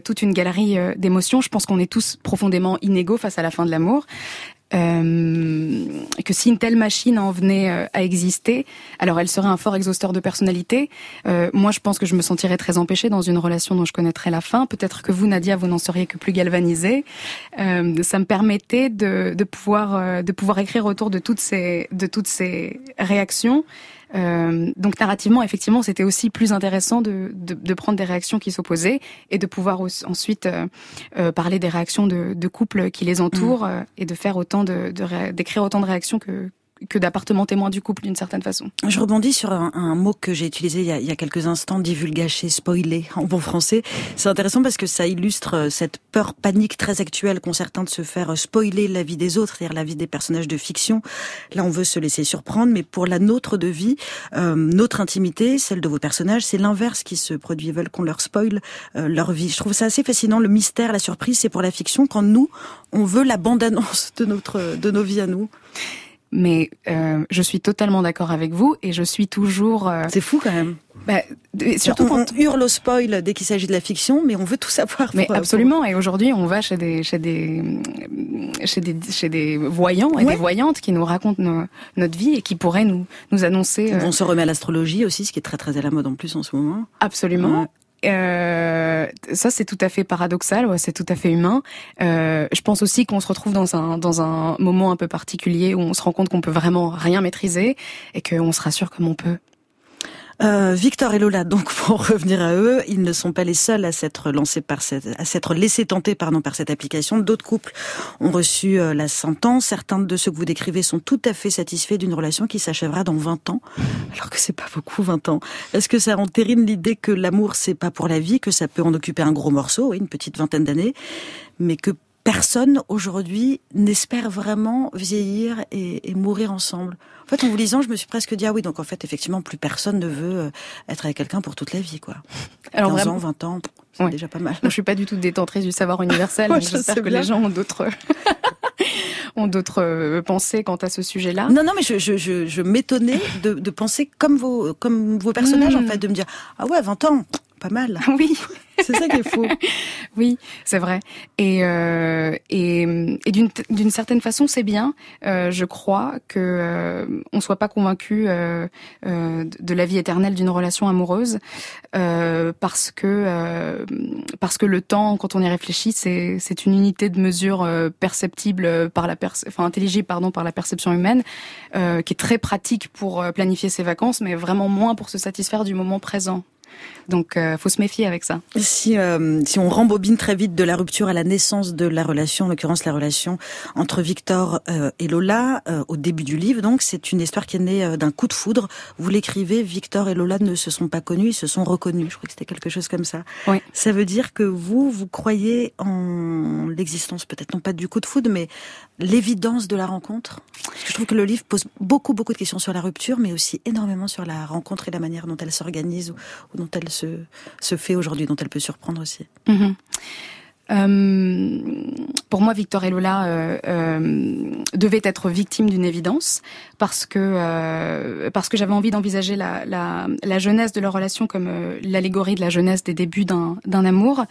toute une galerie d'émotions. Je pense qu'on est tous profondément inégaux face à la fin de l'amour euh, que si une telle machine en venait euh, à exister, alors elle serait un fort exhausteur de personnalité. Euh, moi, je pense que je me sentirais très empêchée dans une relation dont je connaîtrais la fin. Peut-être que vous, Nadia, vous n'en seriez que plus galvanisée. Ça me permettait de, pouvoir écrire autour de toutes ces réactions. Euh, donc narrativement, effectivement, c'était aussi plus intéressant de, de, de, prendre des réactions qui s'opposaient et de pouvoir ensuite euh, euh, parler des réactions de, de couples qui les entourent mmh. et de faire autant de d'écrire autant de réactions que, que d'appartement témoin du couple d'une certaine façon. Je rebondis sur un, mot que j'ai utilisé il y, a, il y, a, quelques instants, divulgacher, spoiler en bon français. C'est intéressant parce que ça illustre euh, cette peur panique très actuelle qu'ont certains de se faire euh, spoiler la vie des autres, c'est-à-dire la vie des personnages de fiction. Là, on veut se laisser surprendre, mais pour la nôtre de vie, euh, notre intimité, celle de vos personnages, c'est l'inverse qui se produit. Ils veulent qu'on leur spoile leur vie. Je trouve ça assez fascinant. Le mystère, la surprise, c'est pour la fiction quand nous, on veut la bande-annonce de notre de nos vies à nous. Mais euh, je suis totalement d'accord avec vous et je suis toujours. Euh, c'est fou quand même. Bah, surtout on, quand on hurle au spoil dès qu'il s'agit de la fiction, mais on veut tout savoir. Mais absolument. Et aujourd'hui, on va chez des chez des chez des chez des voyants et des voyantes qui nous racontent notre vie et qui pourraient nous nous annoncer. On se remet à l'astrologie aussi, ce qui est très très à la mode en plus en ce moment. Absolument. Euh, ça c'est tout à fait paradoxal, ouais, c'est tout à fait humain. Euh, je pense aussi qu'on se retrouve dans un dans un moment un peu particulier où on se rend compte qu'on peut vraiment rien maîtriser et qu'on se rassure comme on peut. Euh, Victor et Lola, donc pour revenir à eux, ils ne sont pas les seuls à s'être lancés par cette, à s'être laissés tenter pardon par cette application. D'autres couples ont reçu euh, la sentence. Certains de ceux que vous décrivez sont tout à fait satisfaits d'une relation qui s'achèvera dans 20 ans, alors que c'est pas beaucoup 20 ans. Est-ce que ça entérine l'idée que l'amour c'est pas pour la vie, que ça peut en occuper un gros morceau, oui, une petite vingtaine d'années, mais que personne aujourd'hui n'espère vraiment vieillir et, et, mourir ensemble. En fait, en vous lisant, je me suis presque dit ah oui, donc en fait, effectivement, plus personne ne veut euh, être avec quelqu'un pour toute la vie, quoi. Alors 15 ans, 20 ans, c'est déjà pas mal. je suis pas du tout détentrice du savoir universel. ouais, J'espère que les gens ont d'autres ont d'autres euh, pensées quant à ce sujet-là. Non, non, mais je, je, je, je m'étonnais de, de penser comme vos comme vos personnages en hmm. fait, de me dire ah ouais, 20 ans, pas mal. Oui. C'est ça qui est fou. oui, c'est vrai. Et, euh, et, et d'une certaine façon, c'est bien. Euh, je crois que euh, on soit pas convaincu euh, euh, de la vie éternelle d'une relation amoureuse, euh, parce que parce que le temps, quand on y réfléchit, c'est c'est une unité de mesure perceptible par la enfin intelligible pardon par la perception humaine, qui est très pratique pour planifier ses vacances, mais vraiment moins pour se satisfaire du moment présent. Donc, euh, faut se méfier avec ça. Si euh, si on rembobine très vite de la rupture à la naissance de la relation, en l'occurrence la relation entre Victor euh, et Lola, euh, au début du livre, donc c'est une histoire qui est née d'un coup de foudre. Vous l'écrivez, Victor et Lola ne se sont pas connus, ils se sont reconnus. Je crois que c'était quelque chose comme ça. Oui. Ça veut dire que vous, vous croyez en l'existence, peut-être non pas du coup de foudre, mais l'évidence de la rencontre? Parce que je trouve que le livre pose beaucoup beaucoup de questions sur la rupture, mais aussi énormément sur la rencontre et la manière dont elle s'organise ou, ou dont elle se, se fait aujourd'hui, dont elle peut surprendre aussi. Mhm. Euh, pour moi, Victor et Lola euh, euh, devaient être victimes d'une évidence parce que parce que j'avais envie d'envisager la, la, la, jeunesse de leur relation comme l'allégorie de la jeunesse des débuts d'un amour.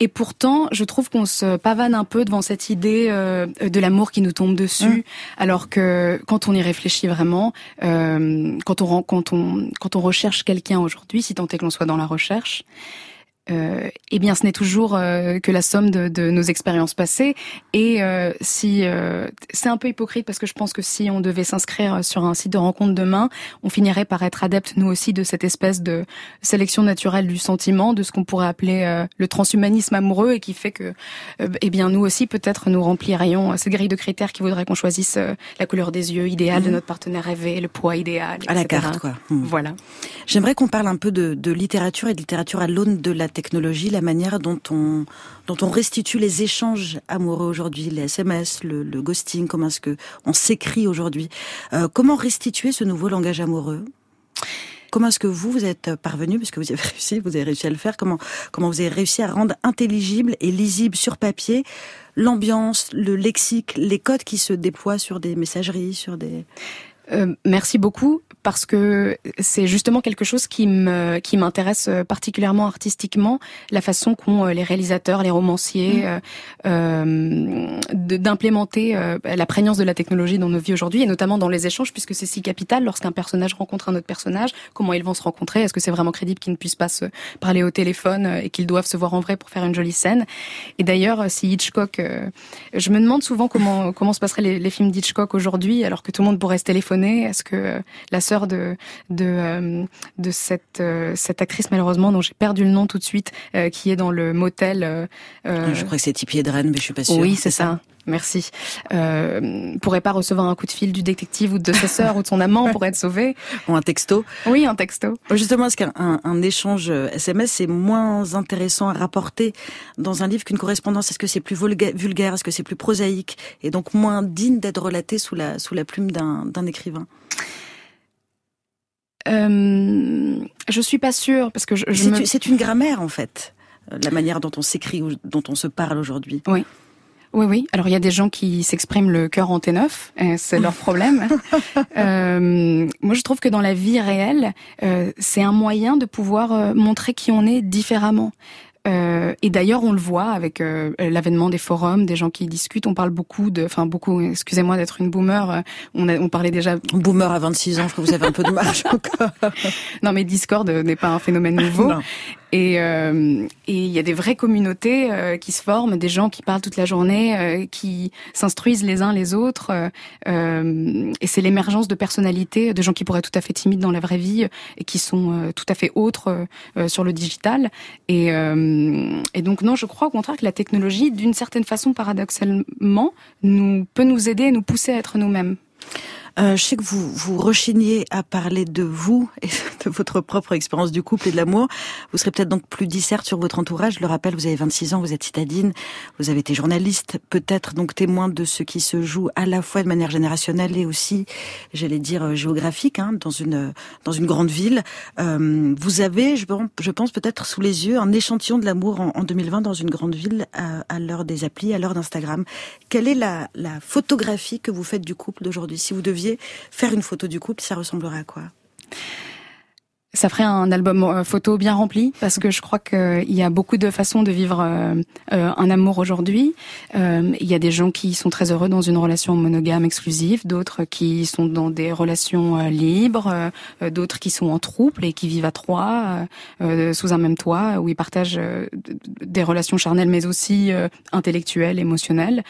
Et pourtant, je trouve qu'on se pavane un peu devant cette idée euh, de l'amour qui nous tombe dessus, mmh. alors que quand on y réfléchit vraiment, euh, quand on quand on quand on recherche quelqu'un aujourd'hui, si tant est que l'on soit dans la recherche, euh, eh bien, ce n'est toujours euh, que la somme de, de nos expériences passées. Et euh, si euh, c'est un peu hypocrite parce que je pense que si on devait s'inscrire sur un site de rencontre demain, on finirait par être adepte nous aussi de cette espèce de sélection naturelle du sentiment, de ce qu'on pourrait appeler euh, le transhumanisme amoureux, et qui fait que, eh bien, nous aussi peut-être nous remplirions cette grille de critères qui voudrait qu'on choisisse la couleur des yeux idéale de mmh. notre partenaire rêvé, le poids idéal, etc. à la carte, quoi. Mmh. Voilà. J'aimerais qu'on parle un peu de, de littérature et de littérature à l'aune de la technologie, la manière dont on, dont on restitue les échanges amoureux aujourd'hui, les SMS, le, ghosting, comment est-ce que on s'écrit aujourd'hui. Euh, comment restituer ce nouveau langage amoureux? Comment est-ce que vous, vous êtes parvenu, puisque vous avez réussi, vous avez réussi à le faire, comment, comment vous avez réussi à rendre intelligible et lisible sur papier l'ambiance, le lexique, les codes qui se déploient sur des messageries, sur des... Euh, merci beaucoup parce que c'est justement quelque chose qui me qui m'intéresse particulièrement artistiquement, la façon qu'ont euh, les réalisateurs, les romanciers mmh. euh, d'implémenter euh, la prégnance de la technologie dans nos vies aujourd'hui et notamment dans les échanges puisque c'est si capital lorsqu'un personnage rencontre un autre personnage, comment ils vont se rencontrer, est-ce que c'est vraiment crédible qu'ils ne puissent pas se parler au téléphone et qu'ils doivent se voir en vrai pour faire une jolie scène? Et d'ailleurs, si Hitchcock, je me demande souvent comment comment se passeraient les, les films d'Hitchcock aujourd'hui alors que tout le monde pourrait se téléphoner, est-ce que la sœur de de euh, de cette euh, cette actrice malheureusement dont j'ai perdu le nom tout de suite, euh, qui est dans le motel. je crois que c'est Tipi Edren, mais je suis pas sûre. Oui, c'est ça. Merci. Euh, pourrait pas recevoir un coup de fil du détective ou de sa sœur ou de son amant pour être sauvé Ou un texto Oui, un texto. Justement, est-ce qu'un un, échange SMS est moins intéressant à rapporter dans un livre qu'une correspondance? Est-ce que c'est plus vulgaire? Est-ce que c'est plus prosaïque? Et donc moins digne d'être relaté sous la, sous la plume d'un écrivain? Euh, je suis pas sûre parce que je, je c'est une grammaire en fait, euh, la manière dont on s'écrit ou dont on se parle aujourd'hui. Oui. Oui, oui. Alors il y a des gens qui s'expriment le cœur en T9, c'est leur problème. euh, moi, je trouve que dans la vie réelle, euh, c'est un moyen de pouvoir euh, montrer qui on est différemment. Euh, et d'ailleurs, on le voit avec euh, l'avènement des forums, des gens qui discutent. On parle beaucoup de, enfin beaucoup. Excusez-moi d'être une boomer. Euh, on, a, on parlait déjà. Boomer à 26 ans, je crois que vous avez un peu de marge encore. non, mais Discord n'est pas un phénomène nouveau. Et euh, et il y a des vraies communautés euh, qui se forment, des gens qui parlent toute la journée, euh, qui s'instruisent les uns les autres. et c'est l'émergence de personnalités, de gens qui pourraient être tout à fait timides dans la vraie vie et qui sont tout à fait autres sur le digital. Et, et donc non, je crois au contraire que la technologie, d'une certaine façon, paradoxalement, nous peut nous aider, et nous pousser à être nous-mêmes. Euh, je sais que vous vous rechigniez à parler de vous et de votre propre expérience du couple et de l'amour. Vous serez peut-être donc plus disserte sur votre entourage. Je le rappelle, vous avez 26 ans, vous êtes citadine, vous avez été journaliste, peut-être donc témoin de ce qui se joue à la fois de manière générationnelle et aussi, j'allais dire, euh, géographique, hein, dans une dans une grande ville. Euh, vous avez, je, pense peut-être sous les yeux, un échantillon de l'amour en, en, 2020 dans une grande ville à, à l'heure des applis, à l'heure d'Instagram. Quelle est la, la photographie que vous faites du couple d'aujourd'hui? Si vous deviez faire une photo du couple, ça ressemblerait à quoi? Ça ferait un album euh, photo bien rempli parce que je crois qu'il y a beaucoup de façons de vivre euh, euh, un amour aujourd'hui. il y a des gens qui sont très heureux dans une relation monogame exclusive, d'autres qui sont dans des relations libres, d'autres qui sont en trouble et qui vivent à trois sous un même toit où ils partagent des relations charnelles mais aussi intellectuelles, émotionnelles.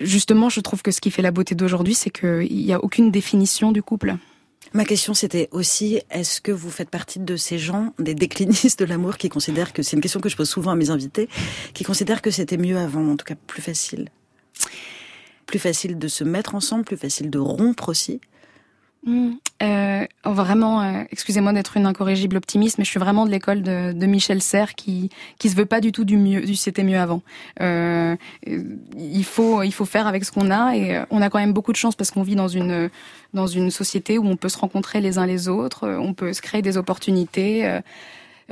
Justement, je trouve que ce qui fait la beauté d'aujourd'hui, c'est qu'il n'y a aucune définition du couple. Ma question, c'était aussi, est-ce que vous faites partie de ces gens, des déclinistes de l'amour, qui considèrent que, c'est une question que je pose souvent à mes invités, qui considèrent que c'était mieux avant, en tout cas plus facile? Plus facile de se mettre ensemble, plus facile de rompre aussi? Mmh. Euh, vraiment, euh, excusez-moi d'être une incorrigible optimiste, mais je suis vraiment de l'école de, de, Michel Serres qui qui se veut pas du tout du mieux, du c'était mieux avant. Euh, il faut il faut faire avec ce qu'on a et euh, on a quand même beaucoup de chance parce qu'on vit dans une dans une société où on peut se rencontrer les uns les autres, on peut se créer des opportunités.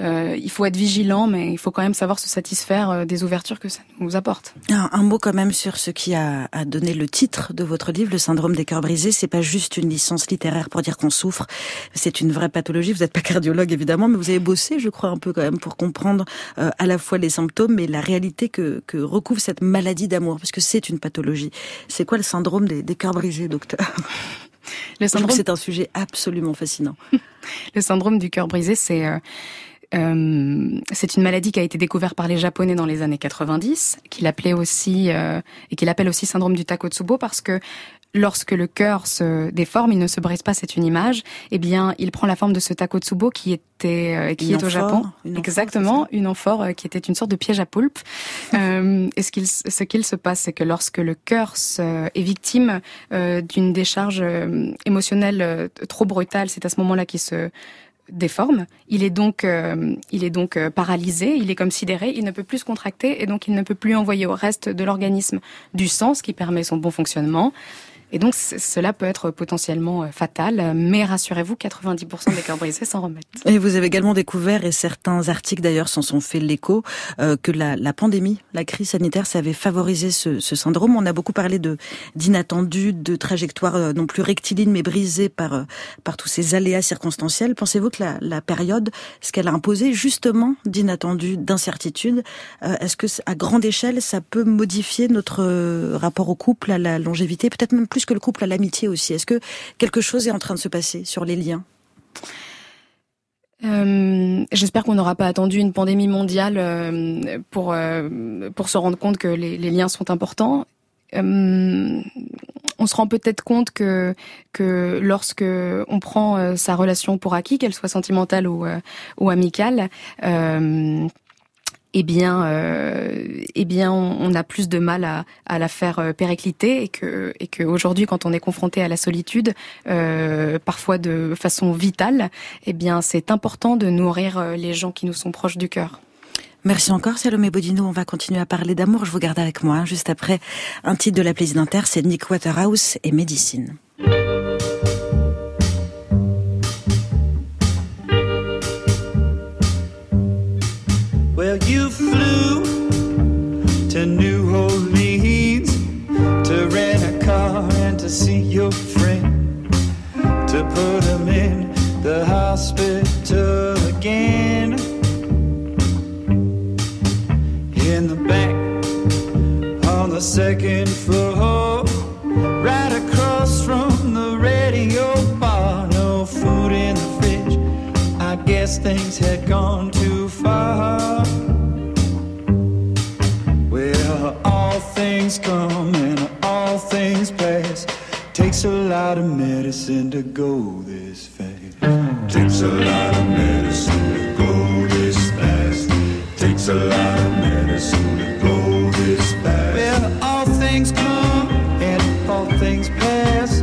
Euh, il faut être vigilant, mais il faut quand même savoir se satisfaire euh, des ouvertures que ça nous apporte. Un, mot quand même sur ce qui a, a, donné le titre de votre livre, le syndrome des cœurs brisés. C'est pas juste une licence littéraire pour dire qu'on souffre. C'est une vraie pathologie. Vous n'êtes pas cardiologue évidemment, mais vous avez bossé, je crois, un peu quand même pour comprendre euh, à la fois les symptômes et la réalité que, que recouvre cette maladie d'amour, parce que c'est une pathologie. C'est quoi le syndrome des, des cœurs brisés, docteur? Le syndrome... c'est un sujet absolument fascinant. le syndrome du cœur brisé, c'est euh, c'est une maladie qui a été découverte par les Japonais dans les années 90, qu'il appelait aussi euh, et qu'il appelle aussi syndrome du Takotsubo parce que lorsque le cœur se déforme, il ne se brise pas, c'est une image. Eh bien, il prend la forme de ce Takotsubo qui était euh, qui est au Japon, exactement, une amphore qui était une sorte de piège à poulpe. et ce qu'il ce qu'il se passe, c'est que lorsque le cœur est victime d'une décharge émotionnelle trop brutale, c'est à ce moment-là qu'il se déforme. Il est donc, euh, il est donc euh, paralysé, il est comme sidéré, il ne peut plus se contracter et donc il ne peut plus envoyer au reste de l'organisme du sang, ce qui permet son bon fonctionnement. Et donc cela peut être potentiellement euh, fatal, mais rassurez-vous, 90% des cœurs brisés s'en remettent. Et vous avez également découvert, et certains articles d'ailleurs s'en sont fait l'écho, euh, que la, pandémie, la crise sanitaire, ça avait favorisé ce, syndrome. On a beaucoup parlé d'inattendus, de trajectoires euh, non plus rectilignes, mais brisées par par tous ces aléas circonstanciels. Pensez-vous que la, la période, ce qu'elle a imposé justement d'inattendus, d'incertitudes, est-ce que à grande échelle, ça peut modifier notre rapport au couple, à la longévité, peut-être même plus que le couple à l'amitié aussi. Est-ce que quelque chose est en train de se passer sur les liens? Euh, J'espère qu'on n'aura pas attendu une pandémie mondiale euh, pour euh, pour se rendre compte que les, liens sont importants. on se rend peut-être compte que que lorsque on prend sa relation pour acquis, qu'elle soit sentimentale ou amicale, eh bien, euh, eh bien, on, a plus de mal à, la faire euh, péricliter et que, et que aujourd'hui, quand on est confronté à la solitude, euh, parfois de façon vitale, eh bien, c'est important de nourrir les gens qui nous sont proches du cœur. Merci encore Salomé Bodino. On va continuer à parler d'amour. Je vous garde avec moi. Hein, juste après un titre de la d'Inter, c'est Nick Waterhouse et Médecine. You flew to New Orleans to rent a car and to see your friend, to put him in the hospital again. In the back on the second floor, right across from the radio bar, no food in the fridge. I guess things had gone too far. Things come and all things pass. Takes a lot of medicine to go this fast. Takes a lot of medicine to go this fast. Takes a lot of medicine to go this fast. Well, all things come and all things pass.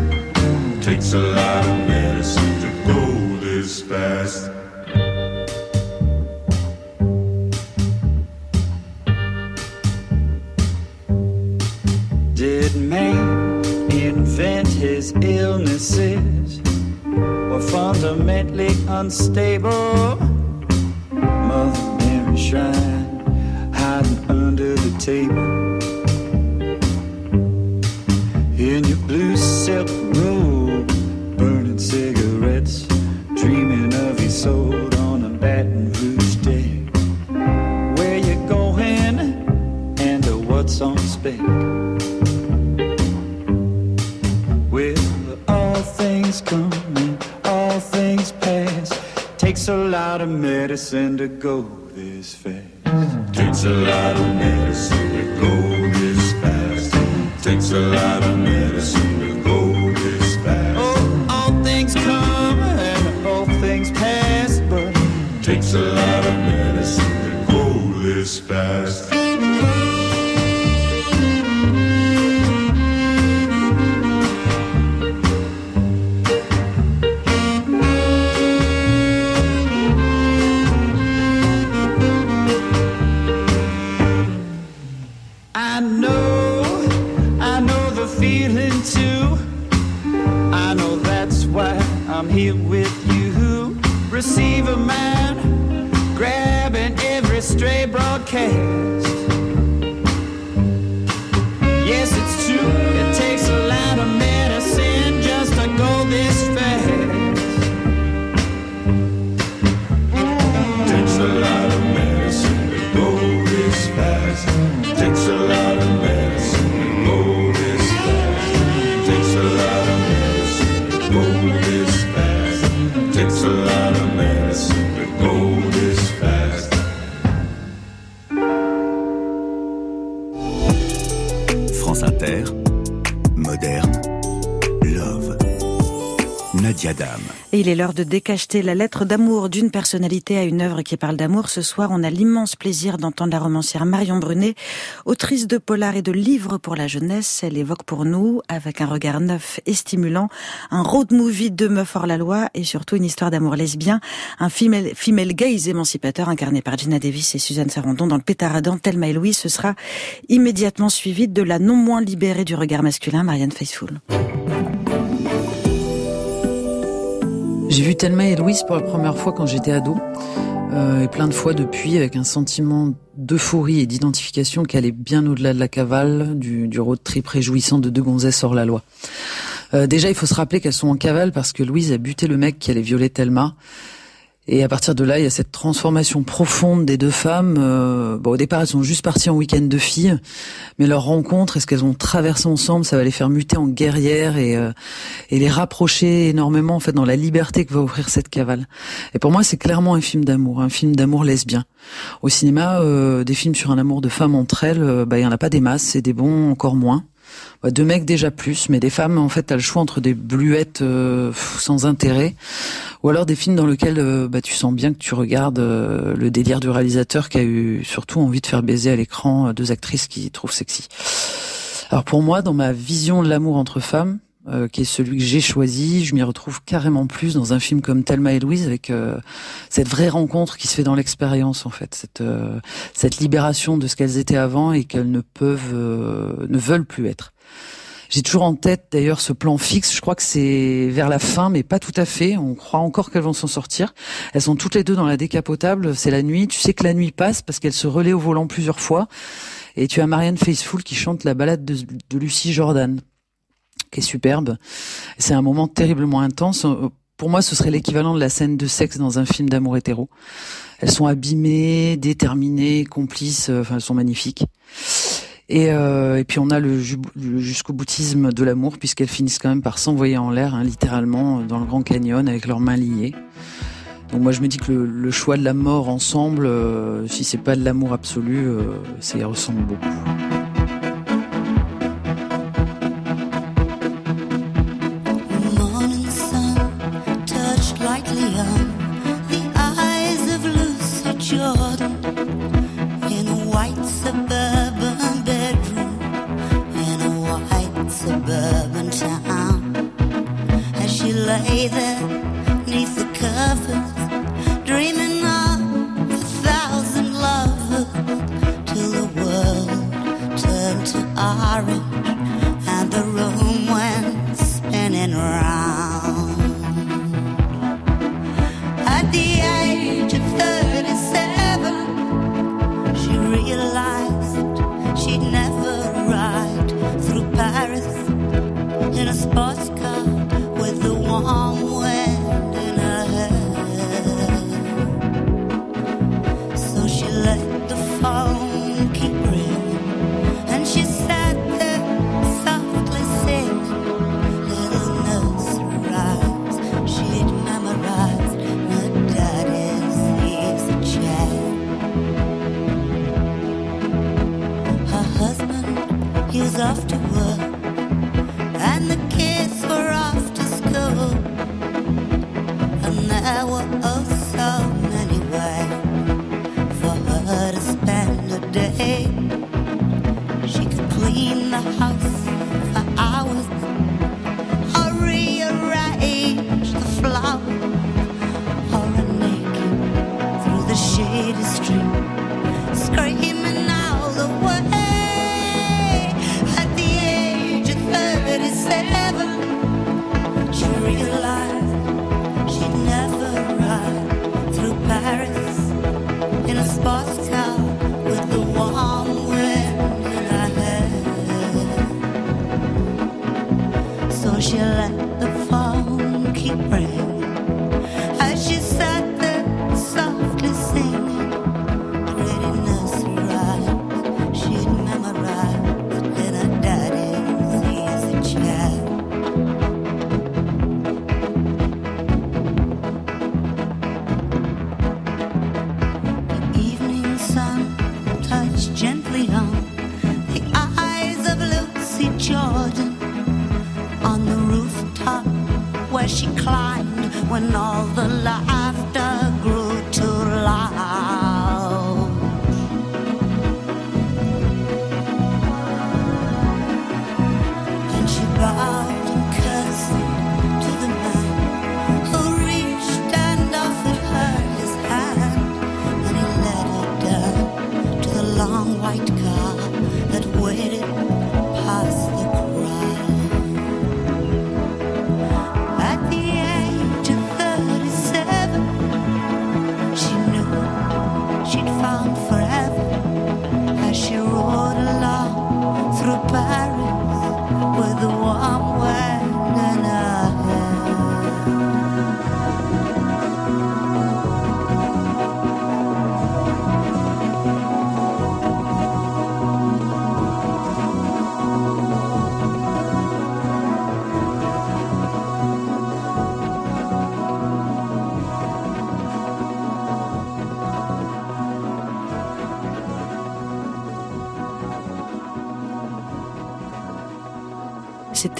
Takes a lot of medicine to go this fast. man invent his illnesses were fundamentally unstable. Mother Mary Shrine hiding under the table. In your blue silk robe, burning cigarettes, dreaming of your soul on a Baton Rouge day. Where you going and what's on spec? Lot of medicine to go this fast. Takes a lot of medicine to go this fast. Takes a lot of medicine to go this fast. Oh, all things come and all things pass, but takes a lot of medicine to go this fast. Il est l'heure de décacheter la lettre d'amour d'une personnalité à une œuvre qui parle d'amour. Ce soir, on a l'immense plaisir d'entendre la romancière Marion Brunet, autrice de polar et de livres pour la jeunesse. Elle évoque pour nous, avec un regard neuf et stimulant, un road movie de meuf hors la loi et surtout une histoire d'amour lesbien, un female, female émancipateur incarné par Gina Davis et Suzanne Sarandon dans le pétaradan Thelma et Louis. Ce sera immédiatement suivi de la non moins libérée du regard masculin, Marianne Faithfull. J'ai vu Thelma et Louise pour la première fois quand j'étais ado, euh, et plein de fois depuis, avec un sentiment d'euphorie et d'identification qui allait bien au-delà de la cavale, du, du road trip réjouissant de deux gonzesses hors la loi. Euh, déjà, il faut se rappeler qu'elles sont en cavale parce que Louise a buté le mec qui allait violer Thelma. Et à partir de là, il y a cette transformation profonde des deux femmes. Euh, au départ, elles sont juste parties en week-end de filles, mais leur rencontre et ce qu'elles ont traversé ensemble, ça va les faire muter en guerrières et, euh, et les rapprocher énormément en fait dans la liberté que va offrir cette cavale. Et pour moi, c'est clairement un film d'amour, un film d'amour lesbien. Au cinéma, euh, des films sur un amour de femmes entre elles, euh, bah il y en a pas des masses, et des bons encore moins. Deux mecs déjà plus, mais des femmes, en fait, t'as le choix entre des bluettes euh, sans intérêt, ou alors des films dans lesquels euh, bah, tu sens bien que tu regardes euh, le délire du réalisateur qui a eu surtout envie de faire baiser à l'écran euh, deux actrices qu'il trouve sexy. Alors pour moi, dans ma vision de l'amour entre femmes, euh, qui est celui que j'ai choisi, je m'y retrouve carrément plus dans un film comme Thelma et Louise avec euh, cette vraie rencontre qui se fait dans l'expérience en fait, cette euh, cette libération de ce qu'elles étaient avant et qu'elles ne peuvent euh, ne veulent plus être. J'ai toujours en tête d'ailleurs ce plan fixe. Je crois que c'est vers la fin, mais pas tout à fait. On croit encore qu'elles vont s'en sortir. Elles sont toutes les deux dans la décapotable. C'est la nuit. Tu sais que la nuit passe parce qu'elles se relaient au volant plusieurs fois. Et tu as Marianne Faithfull qui chante la balade de, de Lucie Jordan, qui est superbe. C'est un moment terriblement intense. Pour moi, ce serait l'équivalent de la scène de sexe dans un film d'amour hétéro. Elles sont abîmées, déterminées, complices. Enfin, elles sont magnifiques. Et, euh, puis on a le, ju- le jusqu'au boutisme de l'amour puisqu'elles finissent quand même par s'envoyer en l'air, hein, littéralement, dans le Grand Canyon avec leurs mains liées. Donc moi je me dis que le, choix de la mort ensemble, euh, si c'est pas de l'amour absolu, euh, ça y ressemble beaucoup.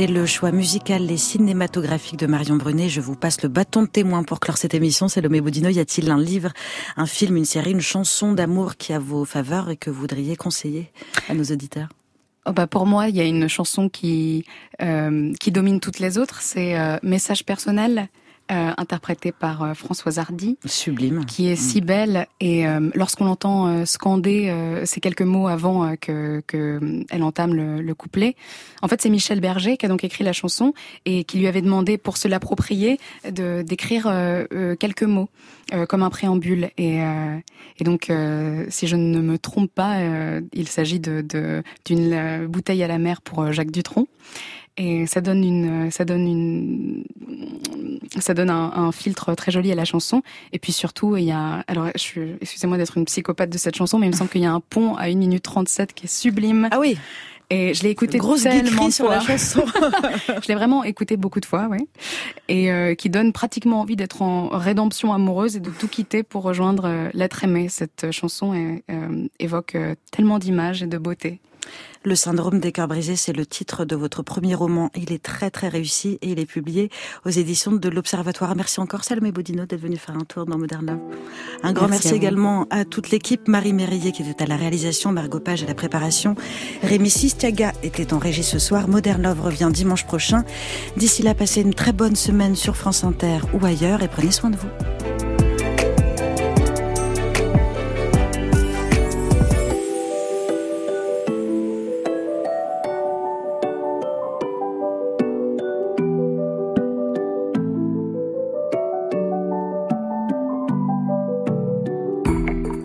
Le choix musical et cinématographique de Marion Brunet. Je vous passe le bâton de témoin pour clore cette émission. Salomé Bodino, y a-t-il un livre, un film, une série, une chanson d'amour qui a vos faveurs et que vous voudriez conseiller à nos auditeurs? Oh bah pour moi, il y a une chanson qui euh, qui domine toutes les autres, c'est euh, Message personnel, euh, interprété par euh, Françoise Hardy. Sublime. Qui est si belle et euh, lorsqu'on l'entend euh, scander euh, ces quelques mots avant euh, que, que elle entame le, le couplet, en fait c'est Michel Berger qui a donc écrit la chanson et qui lui avait demandé pour se l'approprier de d'écrire euh, euh, quelques mots euh, comme un préambule et euh, et donc euh, si je ne me trompe pas, euh, il s'agit de de- d'une bouteille à la mer pour Jacques Dutronc. Et ça donne une, ça donne une, ça donne un, un filtre très joli à la chanson. Et puis surtout, il y a, alors, je suis, excusez-moi d'être une psychopathe de cette chanson, mais il me semble qu'il y a un pont à 1 minute 37 qui est sublime. Ah oui. Et je l'ai écouté Grosse tellement sur la chanson. je l'ai vraiment écouté beaucoup de fois, oui. Et euh, qui donne pratiquement envie d'être en rédemption amoureuse et de tout quitter pour rejoindre euh, l'être aimé. Cette chanson est- euh, évoque tellement d'images et de beauté. Le syndrome des cœurs brisés, c'est le titre de votre premier roman. Il est très très réussi et il est publié aux éditions de l'Observatoire. Merci encore Salomé Bodino d'être venu faire un tour dans Modern Love. Un grand Merci merci, à vous. également à toute l'équipe. Marie Mérillier qui était à la réalisation, Margot Page à la préparation. Rémi Sistiaga était en régie ce soir. Modern Love revient dimanche prochain. D'ici là, passez une très bonne semaine sur France Inter ou ailleurs et prenez soin de vous.